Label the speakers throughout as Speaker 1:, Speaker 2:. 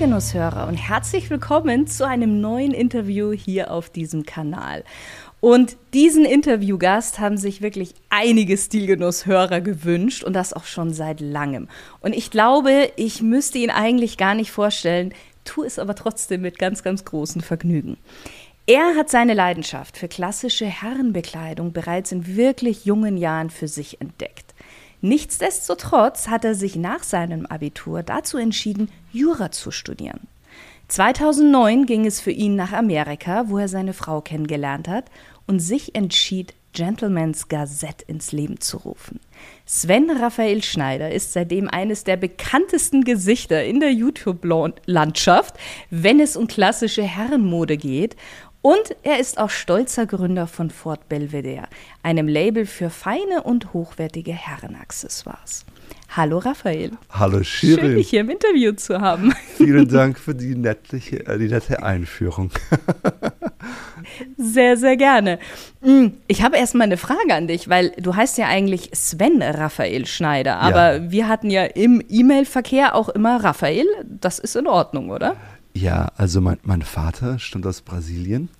Speaker 1: Liebe Stilgenusshörer und herzlich willkommen zu einem neuen Interview hier auf diesem Kanal. Und diesen Interviewgast haben sich wirklich einige Stilgenusshörer gewünscht und das auch schon seit langem. Und ich glaube, ich müsste ihn eigentlich gar nicht vorstellen, tue es aber trotzdem mit ganz, ganz großem Vergnügen. Er hat seine Leidenschaft für klassische Herrenbekleidung bereits in wirklich jungen Jahren für sich entdeckt. Nichtsdestotrotz hat er sich nach seinem Abitur dazu entschieden, Jura zu studieren. 2009 ging es für ihn nach Amerika, wo er seine Frau kennengelernt hat und sich entschied, Gentleman's Gazette ins Leben zu rufen. Sven Raphael Schneider ist seitdem eines der bekanntesten Gesichter in der YouTube-Landschaft, wenn es um klassische Herrenmode geht und er ist auch stolzer Gründer von Fort Belvedere, einem Label für feine und hochwertige Herrenaccessoires. Hallo Raphael.
Speaker 2: Hallo Shirin.
Speaker 1: Schön, dich hier im Interview zu haben.
Speaker 2: Vielen Dank für die, nettliche, äh, die nette Einführung.
Speaker 1: Sehr, sehr gerne. Hm, ich habe erstmal eine Frage an dich, weil du heißt ja eigentlich Sven Raphael Schneider, aber ja. wir hatten ja im E-Mail-Verkehr auch immer Raphael. Das ist in Ordnung, oder?
Speaker 2: Ja, also mein, mein Vater stammt aus Brasilien.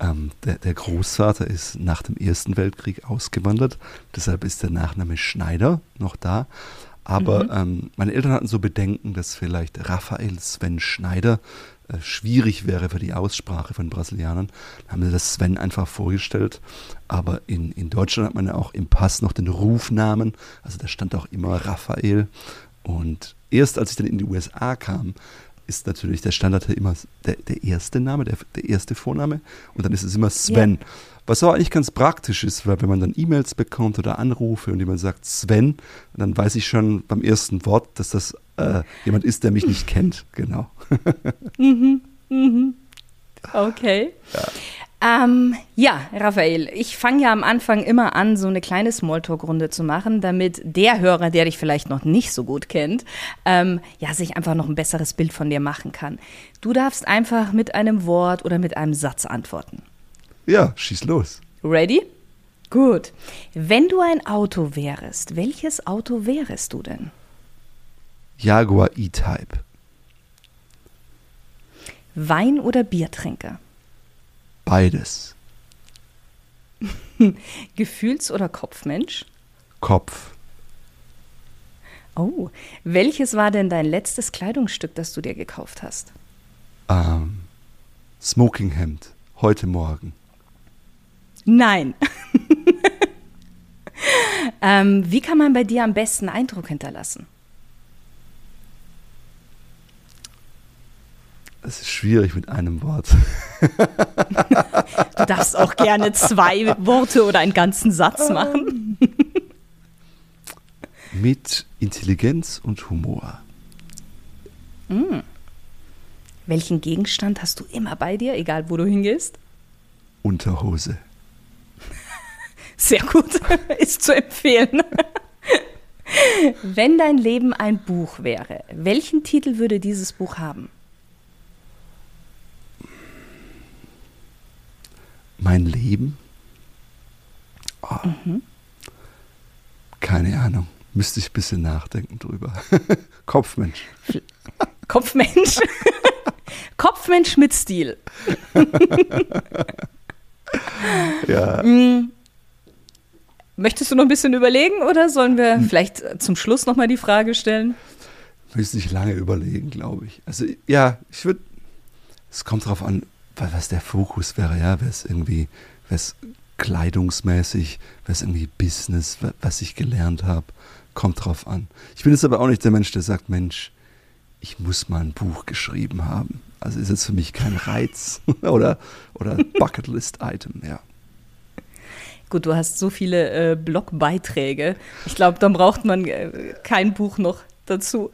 Speaker 2: Ähm, der, der, Großvater ist nach dem Ersten Weltkrieg ausgewandert, deshalb ist der Nachname Schneider noch da. Aber mhm. ähm, meine Eltern hatten so Bedenken, dass vielleicht Raphael Sven Schneider äh, schwierig wäre für die Aussprache von Brasilianern. Dann haben sie das Sven einfach vorgestellt. Aber in, in Deutschland hat man ja auch im Pass noch den Rufnamen. Also da stand auch immer Raphael. Und erst als ich dann in die USA kam, ist natürlich der Standard immer der, der erste Name, der, der erste Vorname und dann ist es immer Sven. Ja. Was auch eigentlich ganz praktisch ist, weil wenn man dann E-Mails bekommt oder Anrufe und jemand sagt Sven, dann weiß ich schon beim ersten Wort, dass das äh, jemand ist, der mich nicht kennt. Genau.
Speaker 1: mhm, mhm. Okay. Ja. Ähm, ja, Raphael, ich fange ja am Anfang immer an, so eine kleine Smalltalk-Runde zu machen, damit der Hörer, der dich vielleicht noch nicht so gut kennt, ähm, ja, sich einfach noch ein besseres Bild von dir machen kann. Du darfst einfach mit einem Wort oder mit einem Satz antworten.
Speaker 2: Ja, schieß los.
Speaker 1: Ready? Gut. Wenn du ein Auto wärest, welches Auto wärest du denn?
Speaker 2: Jaguar E-Type.
Speaker 1: Wein- oder Biertrinker?
Speaker 2: Beides.
Speaker 1: Gefühls- oder Kopfmensch?
Speaker 2: Kopf.
Speaker 1: Oh, welches war denn dein letztes Kleidungsstück, das du dir gekauft hast?
Speaker 2: Ähm, Smokinghemd, heute Morgen.
Speaker 1: Nein. ähm, wie kann man bei dir am besten Eindruck hinterlassen?
Speaker 2: Es ist schwierig mit einem Wort.
Speaker 1: du darfst auch gerne zwei Worte oder einen ganzen Satz machen.
Speaker 2: mit Intelligenz und Humor.
Speaker 1: Mhm. Welchen Gegenstand hast du immer bei dir, egal wo du hingehst?
Speaker 2: Unterhose.
Speaker 1: Sehr gut, ist zu empfehlen. Wenn dein Leben ein Buch wäre, welchen Titel würde dieses Buch haben?
Speaker 2: Mein Leben? Oh, mhm. Keine Ahnung. Müsste ich ein bisschen nachdenken drüber. Kopfmensch.
Speaker 1: Kopfmensch. Kopfmensch mit Stil.
Speaker 2: ja. Mm.
Speaker 1: Möchtest du noch ein bisschen überlegen oder sollen wir hm. vielleicht zum Schluss nochmal die Frage stellen?
Speaker 2: Müsste ich lange überlegen, glaube ich. Also ja, ich würde, es kommt darauf an, was der Fokus wäre, ja, wäre es irgendwie, wäre es kleidungsmäßig, wäre es irgendwie Business, was ich gelernt habe, kommt drauf an. Ich bin jetzt aber auch nicht der Mensch, der sagt, Mensch, ich muss mal ein Buch geschrieben haben. Also ist jetzt für mich kein Reiz oder, oder Bucketlist-Item, ja.
Speaker 1: Gut, du hast so viele äh, Blogbeiträge. Ich glaube, dann braucht man äh, kein Buch noch dazu.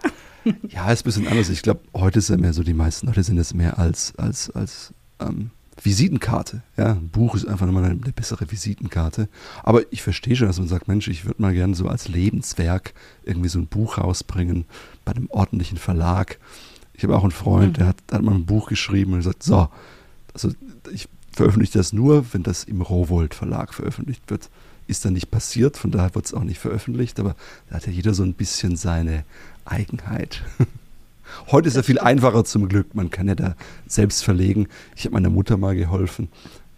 Speaker 2: ja, ist ein bisschen anders. Ich glaube, heute ist ja mehr so, die meisten Leute sind es mehr als, als, als ähm, Visitenkarte. Ja, ein Buch ist einfach nochmal eine, eine bessere Visitenkarte. Aber ich verstehe schon, dass man sagt, Mensch, ich würde mal gerne so als Lebenswerk irgendwie so ein Buch rausbringen bei einem ordentlichen Verlag. Ich habe auch einen Freund, mhm. der hat, hat mal ein Buch geschrieben und gesagt, so, also ich veröffentliche das nur, wenn das im Rowold Verlag veröffentlicht wird. Ist dann nicht passiert, von daher wird es auch nicht veröffentlicht, aber da hat ja jeder so ein bisschen seine Eigenheit. Heute ist ja viel einfacher zum Glück. Man kann ja da selbst verlegen. Ich habe meiner Mutter mal geholfen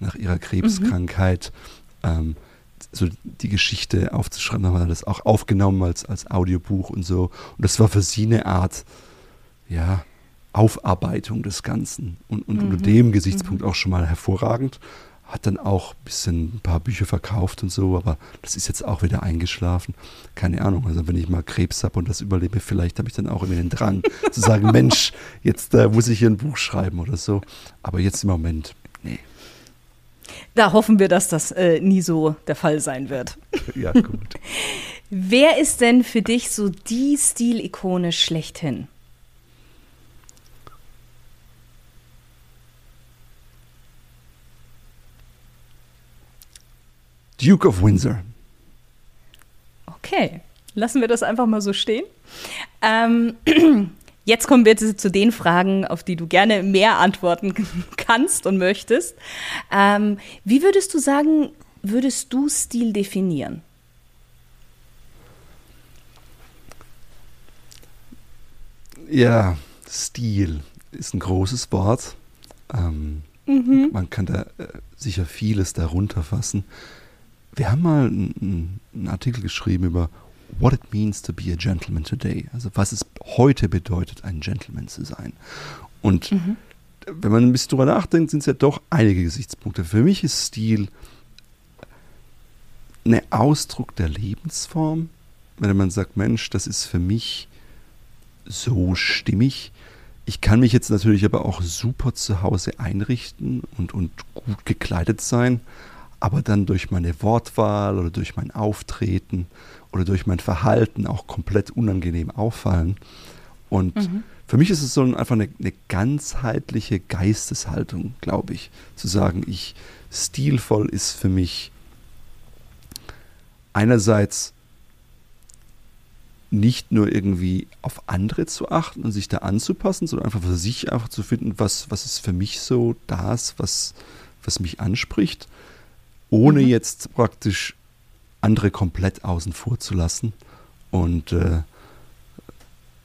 Speaker 2: nach ihrer Krebskrankheit. Mhm. Ähm, so die Geschichte aufzuschreiben, haben wir das auch aufgenommen als, als Audiobuch und so. Und das war für sie eine Art, ja, Aufarbeitung des Ganzen. Und, und mhm. unter dem Gesichtspunkt mhm. auch schon mal hervorragend hat dann auch ein bisschen ein paar Bücher verkauft und so, aber das ist jetzt auch wieder eingeschlafen. Keine Ahnung, also wenn ich mal Krebs habe und das überlebe, vielleicht habe ich dann auch immer den Drang zu sagen, Mensch, jetzt äh, muss ich hier ein Buch schreiben oder so. Aber jetzt im Moment, nee.
Speaker 1: Da hoffen wir, dass das äh, nie so der Fall sein wird.
Speaker 2: ja, gut.
Speaker 1: Wer ist denn für dich so die Stilikone schlechthin?
Speaker 2: Duke of Windsor.
Speaker 1: Okay, lassen wir das einfach mal so stehen. Ähm, jetzt kommen wir zu den Fragen, auf die du gerne mehr antworten kannst und möchtest. Ähm, wie würdest du sagen, würdest du Stil definieren?
Speaker 2: Ja, Stil ist ein großes Wort. Ähm, mhm. Man kann da äh, sicher vieles darunter fassen. Wir haben mal einen, einen Artikel geschrieben über What it means to be a gentleman today. Also was es heute bedeutet, ein Gentleman zu sein. Und mhm. wenn man ein bisschen drüber nachdenkt, sind es ja doch einige Gesichtspunkte. Für mich ist Stil ein Ausdruck der Lebensform. Wenn man sagt, Mensch, das ist für mich so stimmig. Ich kann mich jetzt natürlich aber auch super zu Hause einrichten und, und gut gekleidet sein aber dann durch meine Wortwahl oder durch mein Auftreten oder durch mein Verhalten auch komplett unangenehm auffallen. Und mhm. für mich ist es so einfach eine, eine ganzheitliche Geisteshaltung, glaube ich, zu sagen, ich stilvoll ist für mich einerseits nicht nur irgendwie auf andere zu achten und sich da anzupassen, sondern einfach für sich einfach zu finden, was, was ist für mich so das, was, was mich anspricht ohne mhm. jetzt praktisch andere komplett außen vor zu lassen und äh,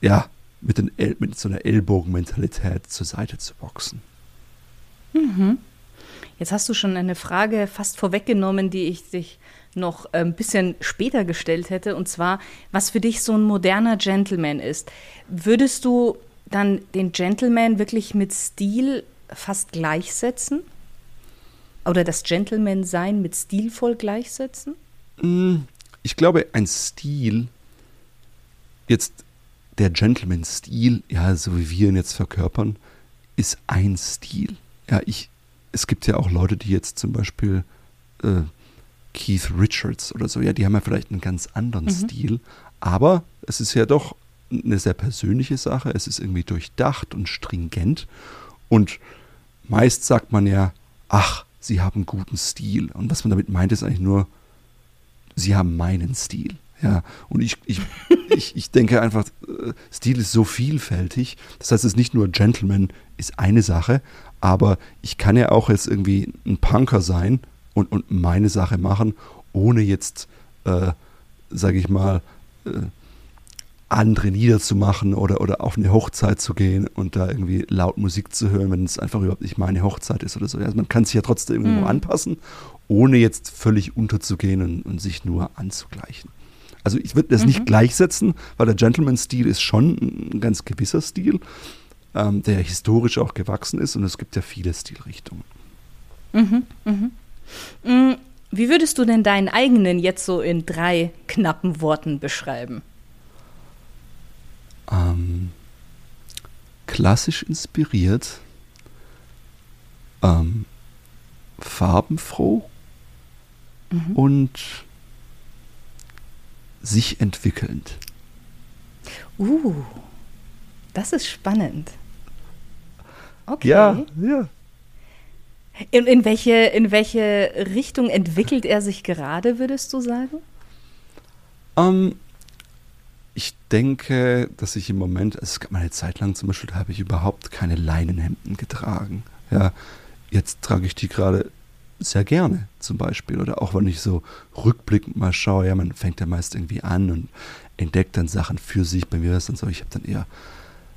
Speaker 2: ja, mit, den El mit so einer Ellbogenmentalität zur Seite zu boxen.
Speaker 1: Mhm. Jetzt hast du schon eine Frage fast vorweggenommen, die ich dich noch ein bisschen später gestellt hätte, und zwar, was für dich so ein moderner Gentleman ist. Würdest du dann den Gentleman wirklich mit Stil fast gleichsetzen? Oder das Gentleman-Sein mit stilvoll gleichsetzen?
Speaker 2: Mm, ich glaube, ein Stil, jetzt der Gentleman-Stil, ja, so wie wir ihn jetzt verkörpern, ist ein Stil. Ja, ich, es gibt ja auch Leute, die jetzt zum Beispiel äh, Keith Richards oder so, ja, die haben ja vielleicht einen ganz anderen mhm. Stil, aber es ist ja doch eine sehr persönliche Sache, es ist irgendwie durchdacht und stringent und meist sagt man ja, ach, sie haben guten Stil. Und was man damit meint, ist eigentlich nur, sie haben meinen Stil. Ja, und ich, ich, ich, ich denke einfach, äh, Stil ist so vielfältig. Das heißt, es ist nicht nur Gentleman ist eine Sache, aber ich kann ja auch jetzt irgendwie ein Punker sein und, und meine Sache machen, ohne jetzt, äh, sage ich mal, äh, andere niederzumachen oder, oder auf eine Hochzeit zu gehen und da irgendwie laut Musik zu hören, wenn es einfach überhaupt nicht meine Hochzeit ist oder so. Also man kann sich ja trotzdem irgendwo mhm. anpassen, ohne jetzt völlig unterzugehen und, und sich nur anzugleichen. Also ich würde das mhm. nicht gleichsetzen, weil der Gentleman-Stil ist schon ein ganz gewisser Stil, ähm, der historisch auch gewachsen ist und es gibt ja viele Stilrichtungen.
Speaker 1: Mhm, mhm. Mm, wie würdest du denn deinen eigenen jetzt so in drei knappen Worten beschreiben?
Speaker 2: Ähm, klassisch inspiriert, ähm, farbenfroh mhm. und sich entwickelnd.
Speaker 1: Uh, Das ist spannend.
Speaker 2: Okay. Ja, ja.
Speaker 1: In, in, welche, in welche Richtung entwickelt er sich gerade, würdest du sagen?
Speaker 2: Ähm, ich denke, dass ich im Moment, also es gab mal eine Zeit lang zum Beispiel, da habe ich überhaupt keine Leinenhemden getragen. Ja, jetzt trage ich die gerade sehr gerne zum Beispiel. Oder auch wenn ich so rückblickend mal schaue, ja, man fängt ja meist irgendwie an und entdeckt dann Sachen für sich. Bei mir ist dann so, ich habe dann eher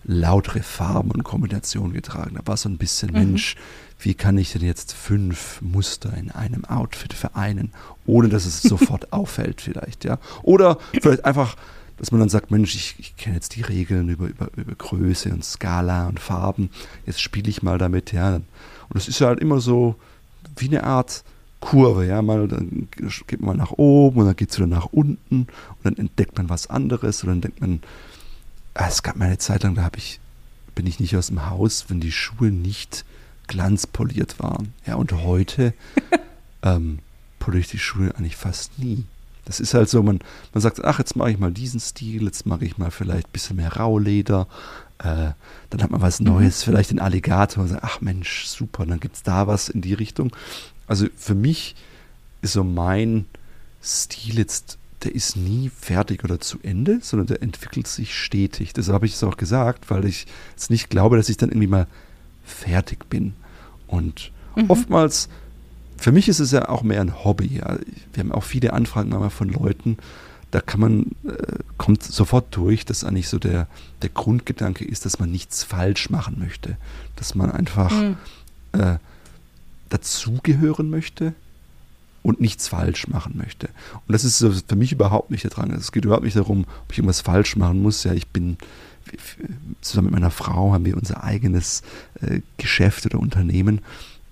Speaker 2: lautere Farben und Kombinationen getragen. Da war so ein bisschen, mhm. Mensch, wie kann ich denn jetzt fünf Muster in einem Outfit vereinen, ohne dass es sofort auffällt vielleicht, ja. Oder vielleicht einfach, dass man dann sagt, Mensch, ich, ich kenne jetzt die Regeln über, über, über Größe und Skala und Farben, jetzt spiele ich mal damit, ja. Und es ist ja halt immer so wie eine Art Kurve, ja, mal dann geht man mal nach oben und dann geht es wieder nach unten und dann entdeckt man was anderes und dann denkt man, ah, es gab mal eine Zeit lang, da habe ich, bin ich nicht aus dem Haus, wenn die Schuhe nicht glanzpoliert waren. Ja, und heute ähm, poliere ich die Schuhe eigentlich fast nie. Das ist halt so, man, man sagt, ach, jetzt mache ich mal diesen Stil, jetzt mache ich mal vielleicht ein bisschen mehr Rauleder, äh, dann hat man was Neues, mhm. vielleicht den Alligator und sagt, ach Mensch, super, dann gibt es da was in die Richtung also für mich ist so mein Stil jetzt, der ist nie fertig oder zu Ende, sondern der entwickelt sich stetig. Das habe ich es auch gesagt, weil ich jetzt nicht glaube, dass ich dann irgendwie mal fertig bin. Und mhm. oftmals, für mich ist es ja auch mehr ein Hobby. Ja. Wir haben auch viele Anfragen manchmal von Leuten, da kann man, äh, kommt sofort durch, dass eigentlich so der, der Grundgedanke ist, dass man nichts falsch machen möchte. Dass man einfach mhm. äh, dazugehören möchte und nichts falsch machen möchte. Und das ist für mich überhaupt nicht der Drang. Es geht überhaupt nicht darum, ob ich irgendwas falsch machen muss. Ja, ich bin zusammen mit meiner Frau haben wir unser eigenes äh, Geschäft oder Unternehmen.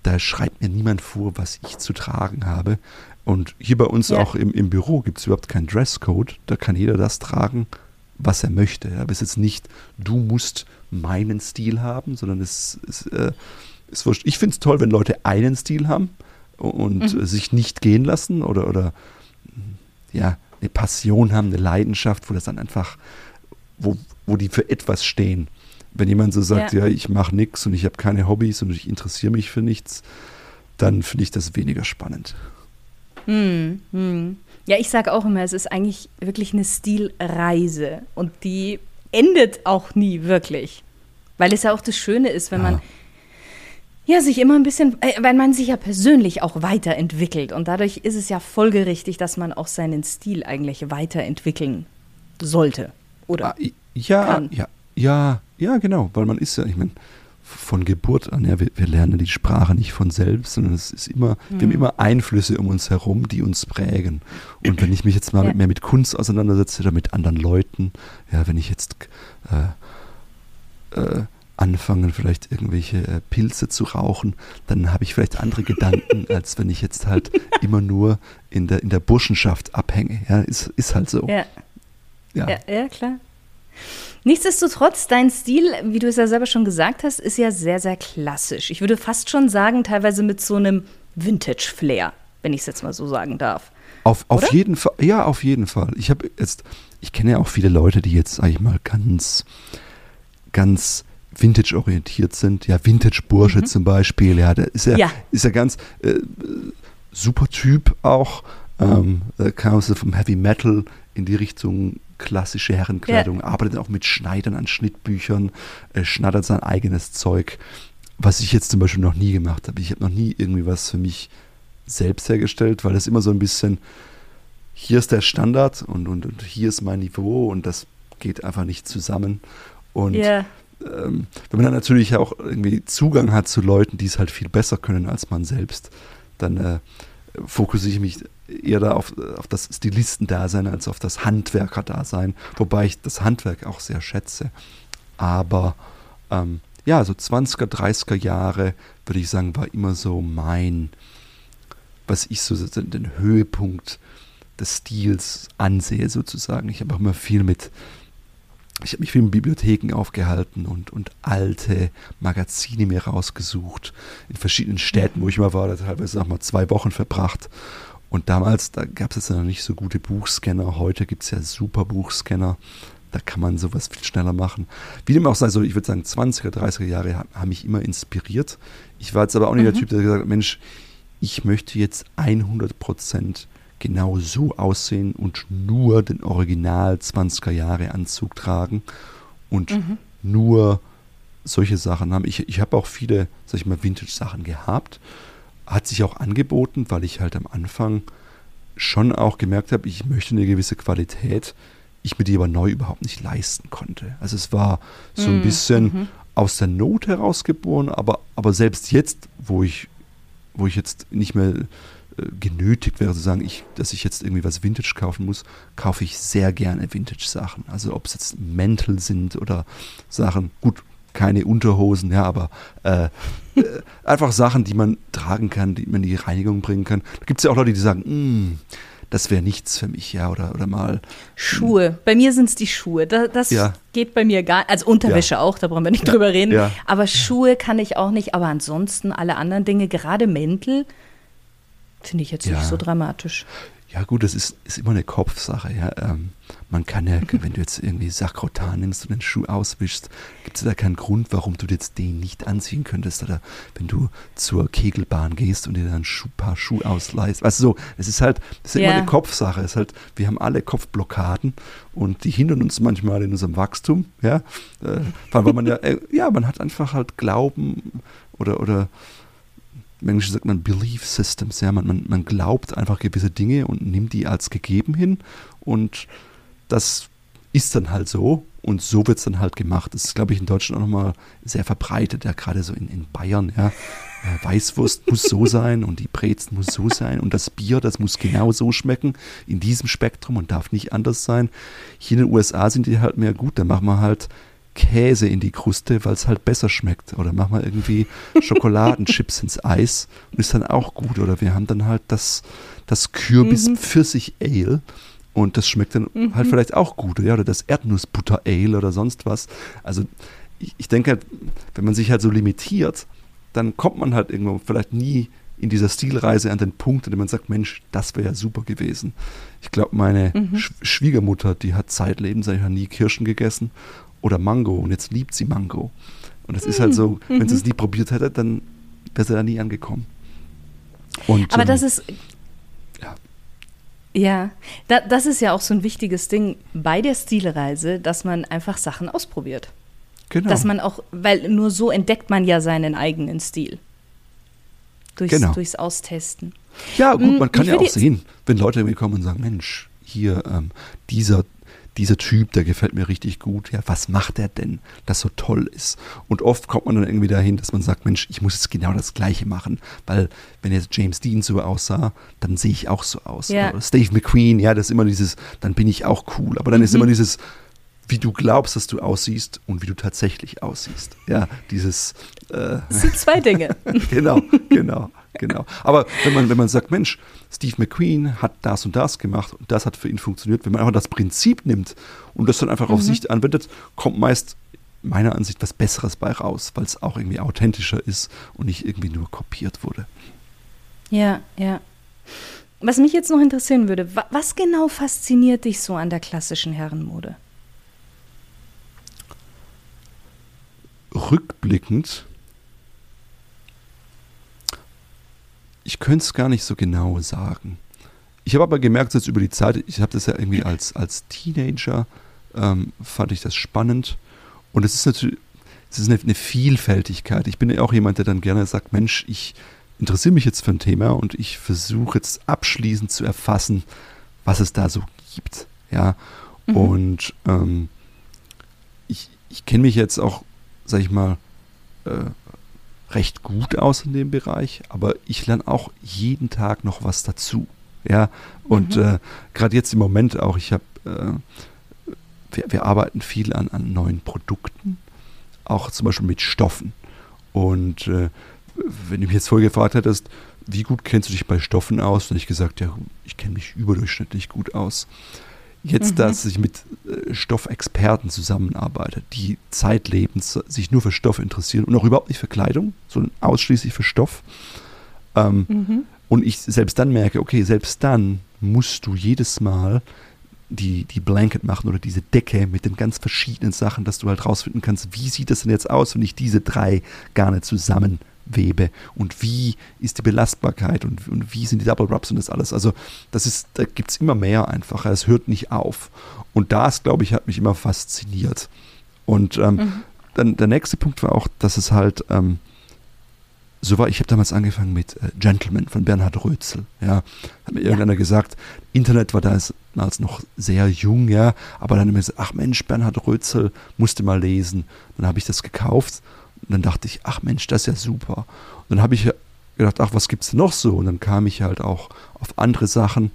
Speaker 2: Da schreibt mir niemand vor, was ich zu tragen habe. Und hier bei uns ja. auch im, im Büro gibt es überhaupt keinen Dresscode. Da kann jeder das tragen, was er möchte. Ja, aber es ist jetzt nicht, du musst meinen Stil haben, sondern es ist, äh, ist wurscht. Ich finde es toll, wenn Leute einen Stil haben und mhm. sich nicht gehen lassen oder, oder ja, eine Passion haben, eine Leidenschaft, wo das dann einfach, wo, wo die für etwas stehen. Wenn jemand so sagt, ja, ja ich mache nichts und ich habe keine Hobbys und ich interessiere mich für nichts, dann finde ich das weniger spannend.
Speaker 1: Hm, hm. Ja, ich sage auch immer, es ist eigentlich wirklich eine Stilreise und die endet auch nie wirklich. Weil es ja auch das Schöne ist, wenn ja. man ja, sich immer ein bisschen, äh, weil man sich ja persönlich auch weiterentwickelt. Und dadurch ist es ja folgerichtig, dass man auch seinen Stil eigentlich weiterentwickeln sollte. Oder? Ah,
Speaker 2: ja, kann. ja, ja, ja, genau. Weil man ist ja, ich meine, von Geburt an, ja, wir, wir, lernen die Sprache nicht von selbst, sondern es ist immer, mhm. wir haben mhm. immer Einflüsse um uns herum, die uns prägen. Und wenn ich mich jetzt mal ja. mit, mehr mit Kunst auseinandersetze oder mit anderen Leuten, ja, wenn ich jetzt äh, äh, anfangen, vielleicht irgendwelche äh, Pilze zu rauchen, dann habe ich vielleicht andere Gedanken, als wenn ich jetzt halt immer nur in der, in der Burschenschaft abhänge. Ja, ist, ist halt so.
Speaker 1: Ja. Ja. ja, ja klar. Nichtsdestotrotz, dein Stil, wie du es ja selber schon gesagt hast, ist ja sehr, sehr klassisch. Ich würde fast schon sagen, teilweise mit so einem Vintage-Flair, wenn ich es jetzt mal so sagen darf.
Speaker 2: Auf, auf jeden Fall, ja, auf jeden Fall. Ich habe jetzt, ich kenne ja auch viele Leute, die jetzt, sag ich mal, ganz, ganz Vintage-orientiert sind. Ja, Vintage-Bursche mhm. zum Beispiel. Ja, da ist er, ja. ist er ganz äh, super Typ auch. Ähm, kam aus vom Heavy Metal in die Richtung klassische Herrenkleidung, ja. arbeitet auch mit Schneidern an Schnittbüchern, äh, schneidert sein eigenes Zeug, was ich jetzt zum Beispiel noch nie gemacht habe. Ich habe noch nie irgendwie was für mich selbst hergestellt, weil das immer so ein bisschen, hier ist der Standard und, und, und hier ist mein Niveau und das geht einfach nicht zusammen. Und yeah ähm, wenn man dann natürlich auch irgendwie Zugang hat zu Leuten, die es halt viel besser können als man selbst, dann äh, fokussiere ich mich eher da auf, auf das Stilistendasein als auf das Handwerkerdasein, wobei ich das Handwerk auch sehr schätze. Aber ähm, ja, so 20er, 30er Jahre, würde ich sagen, war immer so mein, was ich so den, den Höhepunkt des Stils ansehe, sozusagen. Ich habe auch immer viel mit ich habe mich viel in Bibliotheken aufgehalten und, und alte Magazine mir rausgesucht. In verschiedenen Städten, wo ich mal war, da teilweise auch mal zwei Wochen verbracht. Und damals, da gab es jetzt noch nicht so gute Buchscanner. Heute gibt es ja super Buchscanner. da kann man sowas viel schneller machen. Wie dem auch sei, so ich würde sagen, 20er, 30er Jahre haben, mich immer inspiriert. Ich war jetzt aber auch nicht mhm. der Typ, der gesagt hat, Mensch, ich möchte jetzt 100 Prozent genau so aussehen und nur den Original 20er Jahre Anzug tragen und mhm. nur solche Sachen haben. Ich, ich habe auch viele, sag ich mal, Vintage-Sachen gehabt. Hat sich auch angeboten, weil ich halt am Anfang schon auch gemerkt habe, ich möchte eine gewisse Qualität, ich mir die aber neu überhaupt nicht leisten konnte. Also es war so ein mhm. bisschen mhm. aus der Not herausgeboren, aber, aber selbst jetzt, wo ich, wo ich jetzt nicht mehr genötigt wäre zu sagen, ich, dass ich jetzt irgendwie was Vintage kaufen muss, kaufe ich sehr gerne Vintage-Sachen. Also ob es jetzt Mäntel sind oder Sachen, gut, keine Unterhosen, ja, aber äh, äh, einfach Sachen, die man tragen kann, die man in die Reinigung bringen kann. Da gibt es ja auch Leute, die sagen, mm, das wäre nichts für mich, ja, oder, oder mal.
Speaker 1: Schuhe. Bei mir sind es die Schuhe. Das, das ja. geht bei mir gar Also Unterwäsche ja. auch, da brauchen wir nicht drüber reden. Ja. Aber Schuhe kann ich auch nicht. Aber ansonsten alle anderen Dinge, gerade Mäntel, finde ich jetzt nicht so dramatisch.
Speaker 2: Ja, gut, das ist, ist immer eine Kopfsache. Ja. Ähm, man kann ja, wenn du jetzt irgendwie Sakrotan nimmst und den Schuh auswischst, gibt es da keinen Grund, warum du jetzt den nicht anziehen könntest. Oder wenn du zur Kegelbahn gehst und dir dann ein Schuh, paar Schuhe ausleihst. Also so, es ist halt, es ist yeah. immer eine Kopfsache. Es ist halt, wir haben alle Kopfblockaden und die hindern uns manchmal in unserem Wachstum. Ja, äh, weil man ja, äh, ja, man hat einfach halt Glauben oder, oder im sagt man Belief Systems, ja, man, man, man glaubt einfach gewisse Dinge und nimmt die als gegeben hin und das ist dann halt so und so wird es dann halt gemacht. Das ist, glaube ich, in Deutschland auch nochmal sehr verbreitet, ja, gerade so in, in Bayern, ja. Äh, Weißwurst muss so sein und die Brezen muss so sein und das Bier, das muss genau so schmecken, in diesem Spektrum und darf nicht anders sein. Hier in den USA sind die halt mehr gut, da machen wir halt Käse in die Kruste, weil es halt besser schmeckt. Oder mach mal irgendwie Schokoladenchips ins Eis und ist dann auch gut. Oder wir haben dann halt das, das Kürbis-Pfirsich-Ale mhm. und das schmeckt dann mhm. halt vielleicht auch gut. Ja? Oder das Erdnussbutter-Ale oder sonst was. Also ich, ich denke halt, wenn man sich halt so limitiert, dann kommt man halt irgendwo vielleicht nie in dieser Stilreise an den Punkt, an dem man sagt, Mensch, das wäre ja super gewesen. Ich glaube, meine mhm. Sch Schwiegermutter, die hat zeitlebens eigentlich nie Kirschen gegessen oder Mango und jetzt liebt sie Mango. Und es ist halt so, mhm. wenn sie es nie probiert hätte, dann wäre sie da nie angekommen.
Speaker 1: Und, Aber ähm, das ist. Ja. Ja, da, das ist ja auch so ein wichtiges Ding bei der Stilreise, dass man einfach Sachen ausprobiert. Genau. Dass man auch, weil nur so entdeckt man ja seinen eigenen Stil. Durchs, genau. durchs Austesten.
Speaker 2: Ja, gut, man kann ich ja auch sehen, wenn Leute irgendwie kommen und sagen, Mensch, hier, ähm, dieser dieser Typ, der gefällt mir richtig gut. Ja, was macht er denn, das so toll ist? Und oft kommt man dann irgendwie dahin, dass man sagt, Mensch, ich muss jetzt genau das Gleiche machen, weil wenn jetzt James Dean so aussah, dann sehe ich auch so aus. Ja. Oder Steve McQueen, ja, das ist immer dieses, dann bin ich auch cool. Aber dann mhm. ist immer dieses, wie du glaubst, dass du aussiehst und wie du tatsächlich aussiehst. Ja, dieses.
Speaker 1: Äh, das sind zwei Dinge.
Speaker 2: genau, genau genau. Aber wenn man, wenn man sagt, Mensch, Steve McQueen hat das und das gemacht und das hat für ihn funktioniert, wenn man einfach das Prinzip nimmt und das dann einfach mhm. auf sich anwendet, kommt meist meiner Ansicht was Besseres bei raus, weil es auch irgendwie authentischer ist und nicht irgendwie nur kopiert wurde.
Speaker 1: Ja, ja. Was mich jetzt noch interessieren würde, was genau fasziniert dich so an der klassischen Herrenmode?
Speaker 2: Rückblickend ich könnte es gar nicht so genau sagen. Ich habe aber gemerkt, dass über die Zeit, ich habe das ja irgendwie als, als Teenager, ähm, fand ich das spannend. Und es ist natürlich, es ist eine, eine, Vielfältigkeit. Ich bin ja auch jemand, der dann gerne sagt, Mensch, ich interessiere mich jetzt für ein Thema und ich versuche jetzt abschließend zu erfassen, was es da so gibt. Ja. Mhm. Und ähm, ich, ich kenne mich jetzt auch, sag ich mal, äh, recht gut aus in dem Bereich, aber ich lerne auch jeden Tag noch was dazu. Ja, und mhm. äh, gerade jetzt im Moment auch, ich habe, äh, wir, wir, arbeiten viel an, an neuen Produkten, auch zum Beispiel mit Stoffen. Und äh, wenn du mich jetzt vorher gefragt hättest, wie gut kennst du dich bei Stoffen aus, dann hätte ich gesagt, ja, ich kenne mich überdurchschnittlich gut aus. Jetzt, mhm. dass ich mit äh, Stoffexperten zusammenarbeite, die zeitlebens sich nur für Stoff interessieren und auch überhaupt nicht für Kleidung, sondern ausschließlich für Stoff. Ähm, mhm. Und ich selbst dann merke, okay, selbst dann musst du jedes Mal die, die Blanket machen oder diese Decke mit den ganz verschiedenen Sachen, dass du halt rausfinden kannst, wie sieht das denn jetzt aus, wenn ich diese drei Garne zusammenwebe und wie ist die Belastbarkeit und, und wie sind die Double Rubs und das alles. Also das ist, da gibt es immer mehr einfach. Es hört nicht auf. Und das, glaube ich, hat mich immer fasziniert. Und ähm, mhm. dann der nächste Punkt war auch, dass es halt ähm, so war, ich habe damals angefangen mit äh, Gentleman von Bernhard Rötzel. Ja, hat mir irgendeiner ja. gesagt, Internet war damals noch sehr jung, ja, aber dann haben mir gesagt, ach Mensch, Bernhard Rötzel musste mal lesen. Dann habe ich das gekauft und dann dachte ich, ach Mensch, das ist ja super. Und dann habe ich gedacht, ach, was gibt's denn noch so? Und dann kam ich halt auch auf andere Sachen,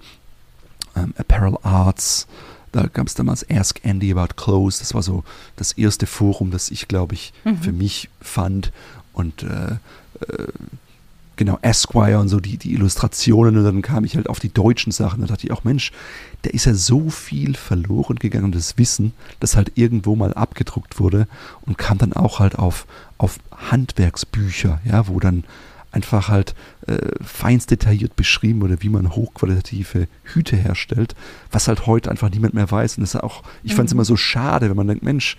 Speaker 2: ähm, Apparel Arts, da gab es damals Ask Andy About Clothes. Das war so das erste Forum, das ich, glaube ich, mhm. für mich fand. Und äh, äh, genau, Esquire und so, die, die Illustrationen. Und dann kam ich halt auf die deutschen Sachen. Da dachte ich auch, Mensch, da ist ja so viel verloren gegangen, das Wissen, das halt irgendwo mal abgedruckt wurde und kam dann auch halt auf, auf Handwerksbücher, ja, wo dann einfach halt äh, feinst detailliert beschrieben wurde, wie man hochqualitative Hüte herstellt, was halt heute einfach niemand mehr weiß. Und das ist auch, ich fand es mhm. immer so schade, wenn man denkt, Mensch,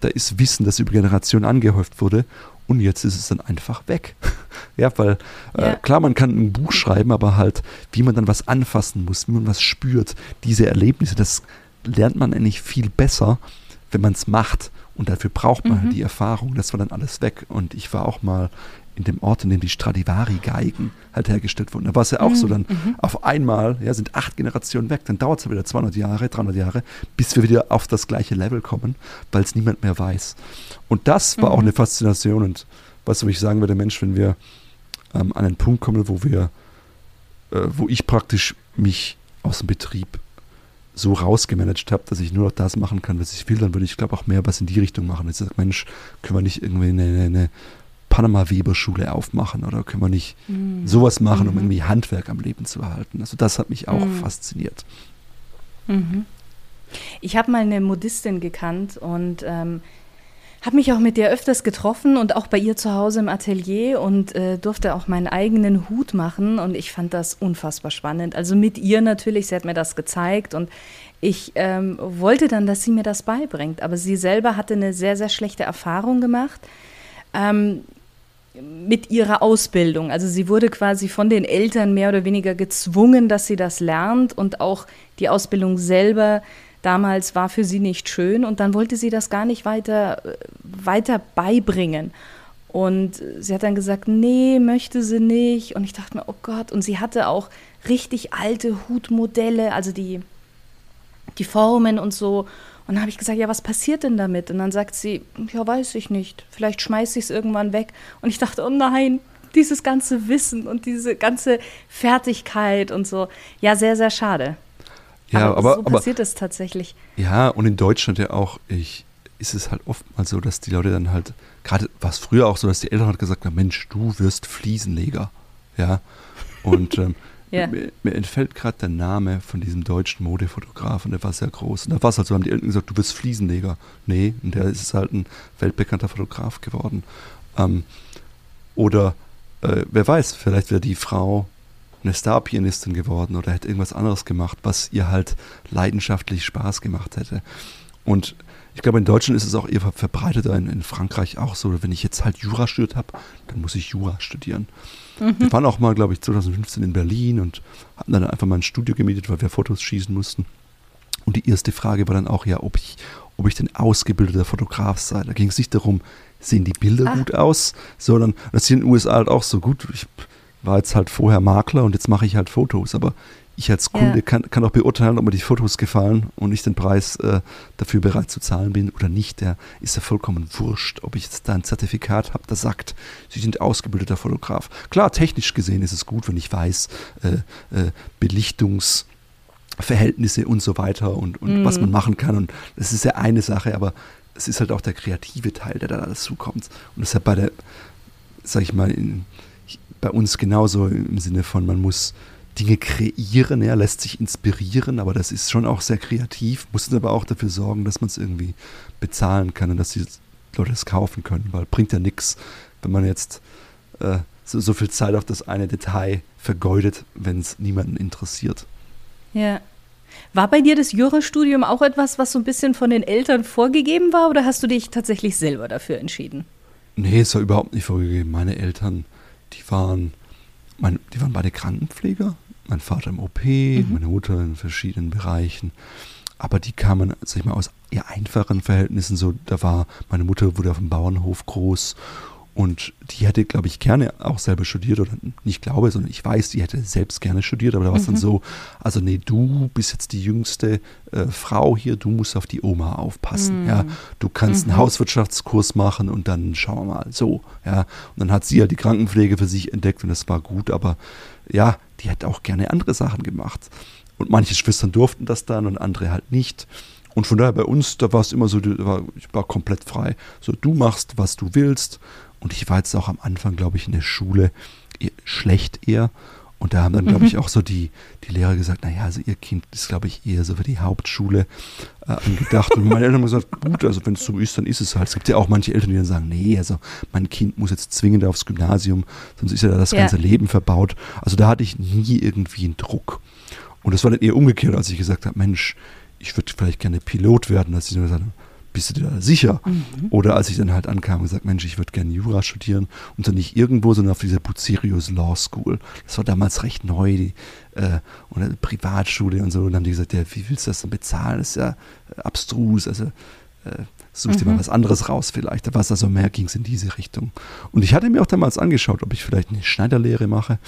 Speaker 2: da ist Wissen, das über Generationen angehäuft wurde und jetzt ist es dann einfach weg. ja, weil äh, ja. klar, man kann ein Buch schreiben, aber halt, wie man dann was anfassen muss, wie man was spürt, diese Erlebnisse, das lernt man eigentlich viel besser, wenn man es macht. Und dafür braucht man halt mhm. halt die Erfahrung. Das war dann alles weg. Und ich war auch mal in dem Ort, in dem die Stradivari-Geigen halt hergestellt wurden. Da war es ja auch mhm. so, dann mhm. auf einmal ja, sind acht Generationen weg, dann dauert es ja wieder 200 Jahre, 300 Jahre, bis wir wieder auf das gleiche Level kommen, weil es niemand mehr weiß. Und das war mhm. auch eine Faszination und was ich sagen würde, Mensch, wenn wir ähm, an einen Punkt kommen, wo wir, äh, wo ich praktisch mich aus dem Betrieb so rausgemanagt habe, dass ich nur noch das machen kann, was ich will, dann würde ich, glaube auch mehr was in die Richtung machen. Ich sage, Mensch, können wir nicht irgendwie eine, eine, eine Panama-Weber-Schule aufmachen oder können wir nicht mhm. sowas machen, um mhm. irgendwie Handwerk am Leben zu erhalten. Also das hat mich auch mhm. fasziniert.
Speaker 1: Mhm. Ich habe mal eine Modistin gekannt und ähm, habe mich auch mit der öfters getroffen und auch bei ihr zu Hause im Atelier und äh, durfte auch meinen eigenen Hut machen und ich fand das unfassbar spannend. Also mit ihr natürlich, sie hat mir das gezeigt und ich ähm, wollte dann, dass sie mir das beibringt, aber sie selber hatte eine sehr, sehr schlechte Erfahrung gemacht. Ähm, mit ihrer Ausbildung. Also sie wurde quasi von den Eltern mehr oder weniger gezwungen, dass sie das lernt und auch die Ausbildung selber damals war für sie nicht schön und dann wollte sie das gar nicht weiter, weiter beibringen. Und sie hat dann gesagt, nee, möchte sie nicht. Und ich dachte mir, oh Gott. Und sie hatte auch richtig alte Hutmodelle, also die, die Formen und so. Und dann habe ich gesagt, ja, was passiert denn damit? Und dann sagt sie, ja, weiß ich nicht. Vielleicht schmeiße ich es irgendwann weg. Und ich dachte, oh nein, dieses ganze Wissen und diese ganze Fertigkeit und so. Ja, sehr, sehr schade.
Speaker 2: Ja, aber, aber
Speaker 1: so passiert es tatsächlich.
Speaker 2: Ja, und in Deutschland ja auch, ich, ist es halt oftmals so, dass die Leute dann halt, gerade war es früher auch so, dass die Eltern halt gesagt haben, Mensch, du wirst Fliesenleger. Ja. Und ähm, Ja. Mir, mir, entfällt gerade der Name von diesem deutschen Modefotografen, der war sehr groß. Und da war es halt so, haben die Eltern gesagt, du bist Fliesenleger. Nee, und der ist halt ein weltbekannter Fotograf geworden. Ähm, oder äh, wer weiß, vielleicht wäre die Frau eine Star-Pianistin geworden oder hätte irgendwas anderes gemacht, was ihr halt leidenschaftlich Spaß gemacht hätte. Und ich glaube, in Deutschland ist es auch eher verbreiteter, in, in Frankreich auch so. Wenn ich jetzt halt Jura studiert habe, dann muss ich Jura studieren. Mhm. Wir waren auch mal, glaube ich, 2015 in Berlin und hatten dann einfach mal ein Studio gemietet, weil wir Fotos schießen mussten. Und die erste Frage war dann auch, ja, ob ich, ob ich denn ausgebildeter Fotograf sei. Da ging es nicht darum, sehen die Bilder Ach. gut aus, sondern das ist in den USA halt auch so gut. Ich war jetzt halt vorher Makler und jetzt mache ich halt Fotos, aber ich als Kunde ja. kann, kann auch beurteilen, ob mir die Fotos gefallen und ich den Preis äh, dafür bereit zu zahlen bin oder nicht. Der ist ja vollkommen wurscht, ob ich jetzt da ein Zertifikat habe, das sagt, Sie sind ausgebildeter Fotograf. Klar, technisch gesehen ist es gut, wenn ich weiß, äh, äh, Belichtungsverhältnisse und so weiter und, und mhm. was man machen kann. Und das ist ja eine Sache, aber es ist halt auch der kreative Teil, der da dazu kommt. Und deshalb bei der, sag ich mal, in, bei uns genauso im Sinne von, man muss Dinge kreieren, ja, lässt sich inspirieren, aber das ist schon auch sehr kreativ, muss aber auch dafür sorgen, dass man es irgendwie bezahlen kann und dass die Leute es kaufen können, weil bringt ja nichts, wenn man jetzt äh, so, so, viel Zeit auf das eine Detail vergeudet, wenn es niemanden interessiert.
Speaker 1: Ja. War bei dir das Jurastudium auch etwas, was so ein bisschen von den Eltern vorgegeben war oder hast du dich tatsächlich selber dafür entschieden?
Speaker 2: Nee, es war überhaupt nicht vorgegeben. Meine Eltern, die waren, mein, die waren beide Krankenpfleger. Mein Vater im OP, mhm. meine Mutter in verschiedenen Bereichen. Aber die kamen, sag ich mal, aus eher einfachen Verhältnissen. So, da war, meine Mutter wurde auf dem Bauernhof groß und die hätte, glaube ich, gerne auch selber studiert oder nicht glaube, sondern ich weiß, die hätte selbst gerne studiert, aber da war es mhm. dann so, also nee, du bist jetzt die jüngste äh, Frau hier, du musst auf die Oma aufpassen. Mhm. Ja, du kannst mhm. einen Hauswirtschaftskurs machen und dann schauen wir mal so. Ja, und dann hat sie halt die Krankenpflege für sich entdeckt und das war gut, aber ja, die hätte auch gerne andere Sachen gemacht. Und manche Schwestern durften das dann und andere halt nicht. Und von daher bei uns, da war es immer so, war, ich war komplett frei. So, du machst, was du willst und ich war jetzt auch am Anfang, glaube ich, in der Schule schlecht eher. Und da haben dann, glaube ich, mhm. auch so die, die Lehrer gesagt, naja, also ihr Kind ist, glaube ich, eher so für die Hauptschule äh, angedacht. Und meine Eltern haben gesagt, gut, also wenn es so ist, dann ist es halt. Es gibt ja auch manche Eltern, die dann sagen, nee, also mein Kind muss jetzt zwingend aufs Gymnasium, sonst ist ja das ganze ja. Leben verbaut. Also da hatte ich nie irgendwie einen Druck. Und das war dann eher umgekehrt, als ich gesagt habe, Mensch, ich würde vielleicht gerne Pilot werden, ich dann gesagt habe, bist du dir da sicher? Mhm. Oder als ich dann halt ankam und gesagt, Mensch, ich würde gerne Jura studieren und dann nicht irgendwo, sondern auf dieser Bucerius Law School. Das war damals recht neu, die, äh, und eine Privatschule und so. Und dann haben die gesagt, ja, wie willst du das denn bezahlen? Das ist ja äh, abstrus, also äh, such dir mhm. mal was anderes raus vielleicht. Da war es also mehr, ging es in diese Richtung. Und ich hatte mir auch damals angeschaut, ob ich vielleicht eine Schneiderlehre mache.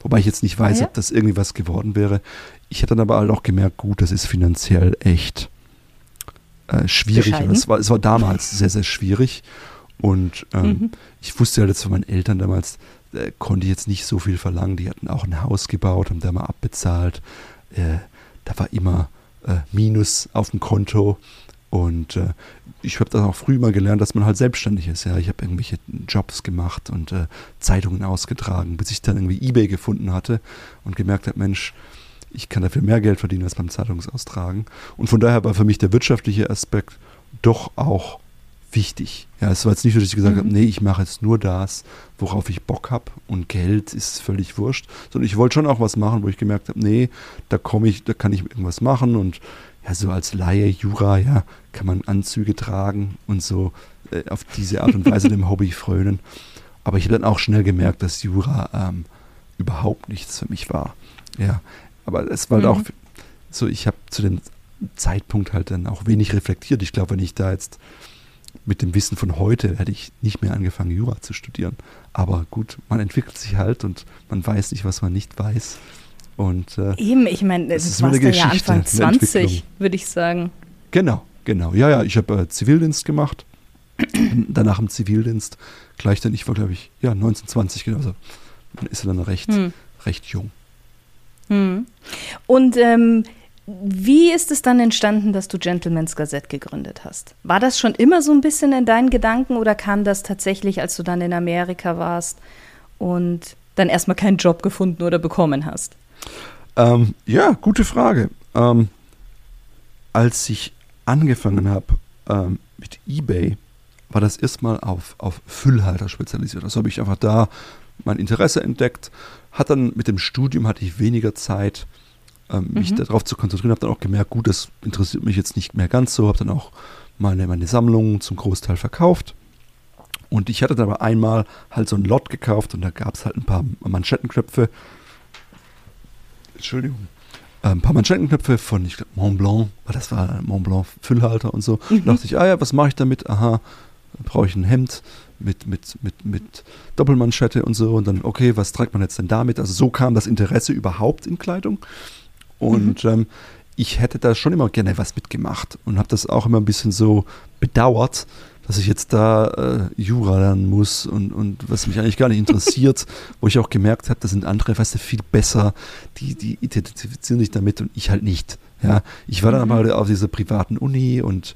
Speaker 2: Wobei ich jetzt nicht weiß, ah, ja? ob das irgendwie was geworden wäre. Ich hätte dann aber halt auch gemerkt, gut, das ist finanziell echt äh, schwierig. Es war, es war damals sehr, sehr schwierig. Und ähm, mhm. ich wusste ja jetzt von meinen Eltern damals, äh, konnte ich jetzt nicht so viel verlangen. Die hatten auch ein Haus gebaut, haben da mal abbezahlt. Äh, da war immer äh, Minus auf dem Konto. Und äh, ich habe das auch früh mal gelernt, dass man halt selbstständig ist. Ja, ich habe irgendwelche Jobs gemacht und äh, Zeitungen ausgetragen, bis ich dann irgendwie eBay gefunden hatte und gemerkt habe, Mensch, ich kann dafür mehr Geld verdienen als beim Zeitungsaustragen. Und von daher war für mich der wirtschaftliche Aspekt doch auch wichtig. Ja, es war jetzt nicht so, dass ich gesagt mhm. habe, nee, ich mache jetzt nur das, worauf ich Bock habe und Geld ist völlig wurscht, sondern ich wollte schon auch was machen, wo ich gemerkt habe, nee, da komme ich, da kann ich irgendwas machen und ja, so als Laie, Jura, ja, kann man Anzüge tragen und so äh, auf diese Art und Weise dem Hobby frönen. Aber ich habe dann auch schnell gemerkt, dass Jura ähm, überhaupt nichts für mich war. Ja, aber es war halt mhm. auch so, ich habe zu dem Zeitpunkt halt dann auch wenig reflektiert. Ich glaube, wenn ich da jetzt mit dem Wissen von heute hätte ich nicht mehr angefangen, Jura zu studieren. Aber gut, man entwickelt sich halt und man weiß nicht, was man nicht weiß. Und, äh,
Speaker 1: Eben, ich meine, das, das war ja Anfang 20, würde ich sagen.
Speaker 2: Genau, genau. Ja, ja, ich habe äh, Zivildienst gemacht. Danach im Zivildienst. Gleich dann, ich war, glaube ich, ja, 19, 20, genau. Also man ist dann recht, hm. recht jung.
Speaker 1: Hm. Und ähm, wie ist es dann entstanden, dass du Gentleman's Gazette gegründet hast? War das schon immer so ein bisschen in deinen Gedanken oder kam das tatsächlich, als du dann in Amerika warst und dann erstmal keinen Job gefunden oder bekommen hast?
Speaker 2: Ähm, ja, gute Frage. Ähm, als ich angefangen habe ähm, mit eBay, war das erstmal auf, auf Füllhalter spezialisiert. Also habe ich einfach da mein Interesse entdeckt, hat dann mit dem Studium hatte ich weniger Zeit, ähm, mich mhm. darauf zu konzentrieren, habe dann auch gemerkt, gut, das interessiert mich jetzt nicht mehr ganz so, habe dann auch meine, meine Sammlungen zum Großteil verkauft. Und ich hatte dann aber einmal halt so ein Lot gekauft und da gab es halt ein paar Manschettenknöpfe. Entschuldigung. Äh, ein paar Manschettenknöpfe von, ich glaube, Mont Blanc, das war Mont Blanc Füllhalter und so. Mhm. Da dachte ich, ah ja, was mache ich damit? Aha, brauche ich ein Hemd mit, mit, mit, mit Doppelmanschette und so. Und dann, okay, was trägt man jetzt denn damit? Also so kam das Interesse überhaupt in Kleidung. Und mhm. ähm, ich hätte da schon immer gerne was mitgemacht und habe das auch immer ein bisschen so bedauert, dass ich jetzt da äh, Jura lernen muss und, und was mich eigentlich gar nicht interessiert, wo ich auch gemerkt habe, da sind andere, weißt du, viel besser, die, die identifizieren sich damit und ich halt nicht. Ja, ich war dann mhm. mal auf dieser privaten Uni und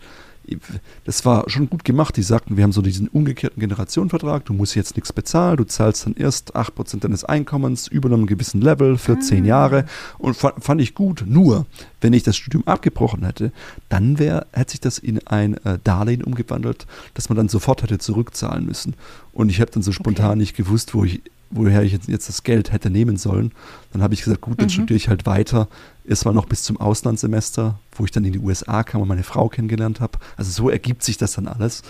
Speaker 2: das war schon gut gemacht. Die sagten, wir haben so diesen umgekehrten Generationenvertrag, du musst jetzt nichts bezahlen, du zahlst dann erst 8% deines Einkommens über einem gewissen Level für ah. 10 Jahre. Und fand, fand, ich gut. Nur, wenn ich das Studium abgebrochen hätte, dann wär, hätte sich das in ein äh, Darlehen umgewandelt, das man dann sofort hätte zurückzahlen müssen. Und ich habe dann so spontan okay. nicht gewusst, wo ich woher ich jetzt, jetzt das Geld hätte nehmen sollen. Dann habe ich gesagt, gut, dann mhm. studiere ich halt weiter. Es war noch bis zum Auslandssemester, wo ich dann in die USA kam und meine Frau kennengelernt habe. Also so ergibt sich das dann alles.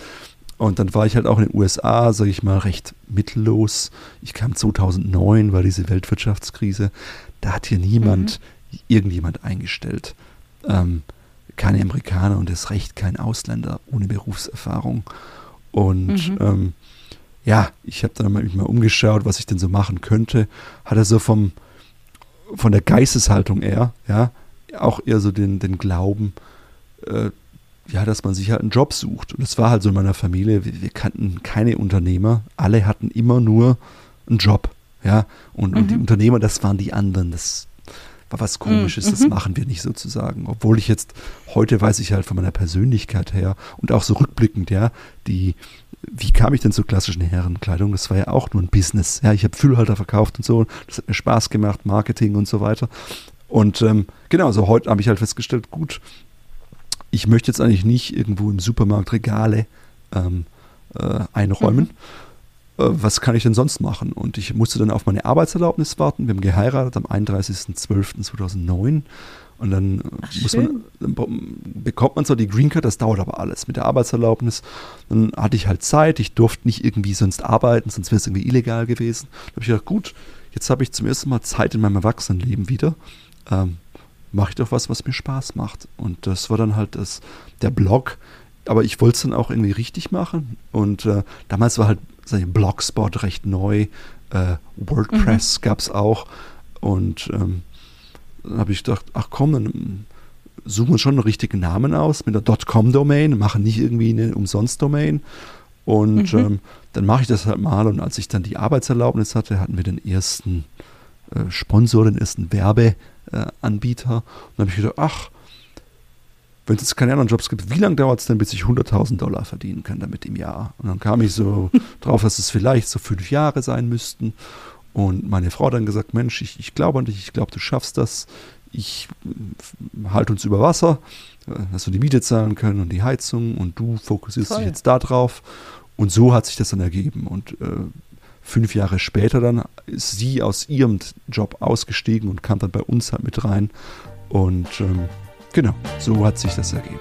Speaker 2: Und dann war ich halt auch in den USA, sage ich mal, recht mittellos. Ich kam 2009, war diese Weltwirtschaftskrise. Da hat hier niemand, mhm. irgendjemand eingestellt. Ähm, keine Amerikaner und es recht kein Ausländer ohne Berufserfahrung. Und mhm. ähm, ja, ich habe dann mich mal umgeschaut, was ich denn so machen könnte. Hatte so vom, von der Geisteshaltung eher, ja, auch eher so den, den Glauben, äh, ja, dass man sich halt einen Job sucht. Und das war halt so in meiner Familie, wir, wir kannten keine Unternehmer, alle hatten immer nur einen Job, ja. Und, mhm. und die mhm. Unternehmer, das waren die anderen, das war was Komisches, mhm. das machen wir nicht sozusagen. Obwohl ich jetzt, heute weiß ich halt von meiner Persönlichkeit her und auch so rückblickend, ja, die, wie kam ich denn zur klassischen Herrenkleidung? Das war ja auch nur ein Business. Ja, ich habe Füllhalter verkauft und so. Das hat mir Spaß gemacht, Marketing und so weiter. Und ähm, genau, also heute habe ich halt festgestellt, gut, ich möchte jetzt eigentlich nicht irgendwo im Supermarkt Regale ähm, äh, einräumen. Mhm. Äh, was kann ich denn sonst machen? Und ich musste dann auf meine Arbeitserlaubnis warten. Wir haben geheiratet am 31.12.2009. Und dann, Ach, muss man, dann bekommt man zwar die Green Card, das dauert aber alles mit der Arbeitserlaubnis. Dann hatte ich halt Zeit, ich durfte nicht irgendwie sonst arbeiten, sonst wäre es irgendwie illegal gewesen. Da habe ich gedacht, gut, jetzt habe ich zum ersten Mal Zeit in meinem Erwachsenenleben wieder. Ähm, Mache ich doch was, was mir Spaß macht. Und das war dann halt das, der Blog. Aber ich wollte es dann auch irgendwie richtig machen. Und äh, damals war halt sag Blogspot recht neu. Äh, WordPress mhm. gab es auch. Und ähm, dann habe ich gedacht, ach komm, dann suchen wir schon einen richtigen Namen aus mit einer .com-Domain, machen nicht irgendwie eine Umsonst-Domain. Und mhm. ähm, dann mache ich das halt mal. Und als ich dann die Arbeitserlaubnis hatte, hatten wir den ersten äh, Sponsor, den ersten Werbeanbieter. Äh, und dann habe ich gedacht, ach, wenn es jetzt keine anderen Jobs gibt, wie lange dauert es denn, bis ich 100.000 Dollar verdienen kann damit im Jahr? Und dann kam ich so drauf, dass es vielleicht so fünf Jahre sein müssten. Und meine Frau hat dann gesagt, Mensch, ich, ich glaube an dich, ich glaube, du schaffst das. Ich äh, halte uns über Wasser, äh, dass wir die Miete zahlen können und die Heizung und du fokussierst Toll. dich jetzt da drauf. Und so hat sich das dann ergeben. Und äh, fünf Jahre später dann ist sie aus ihrem Job ausgestiegen und kam dann bei uns halt mit rein. Und ähm, genau, so hat sich das ergeben.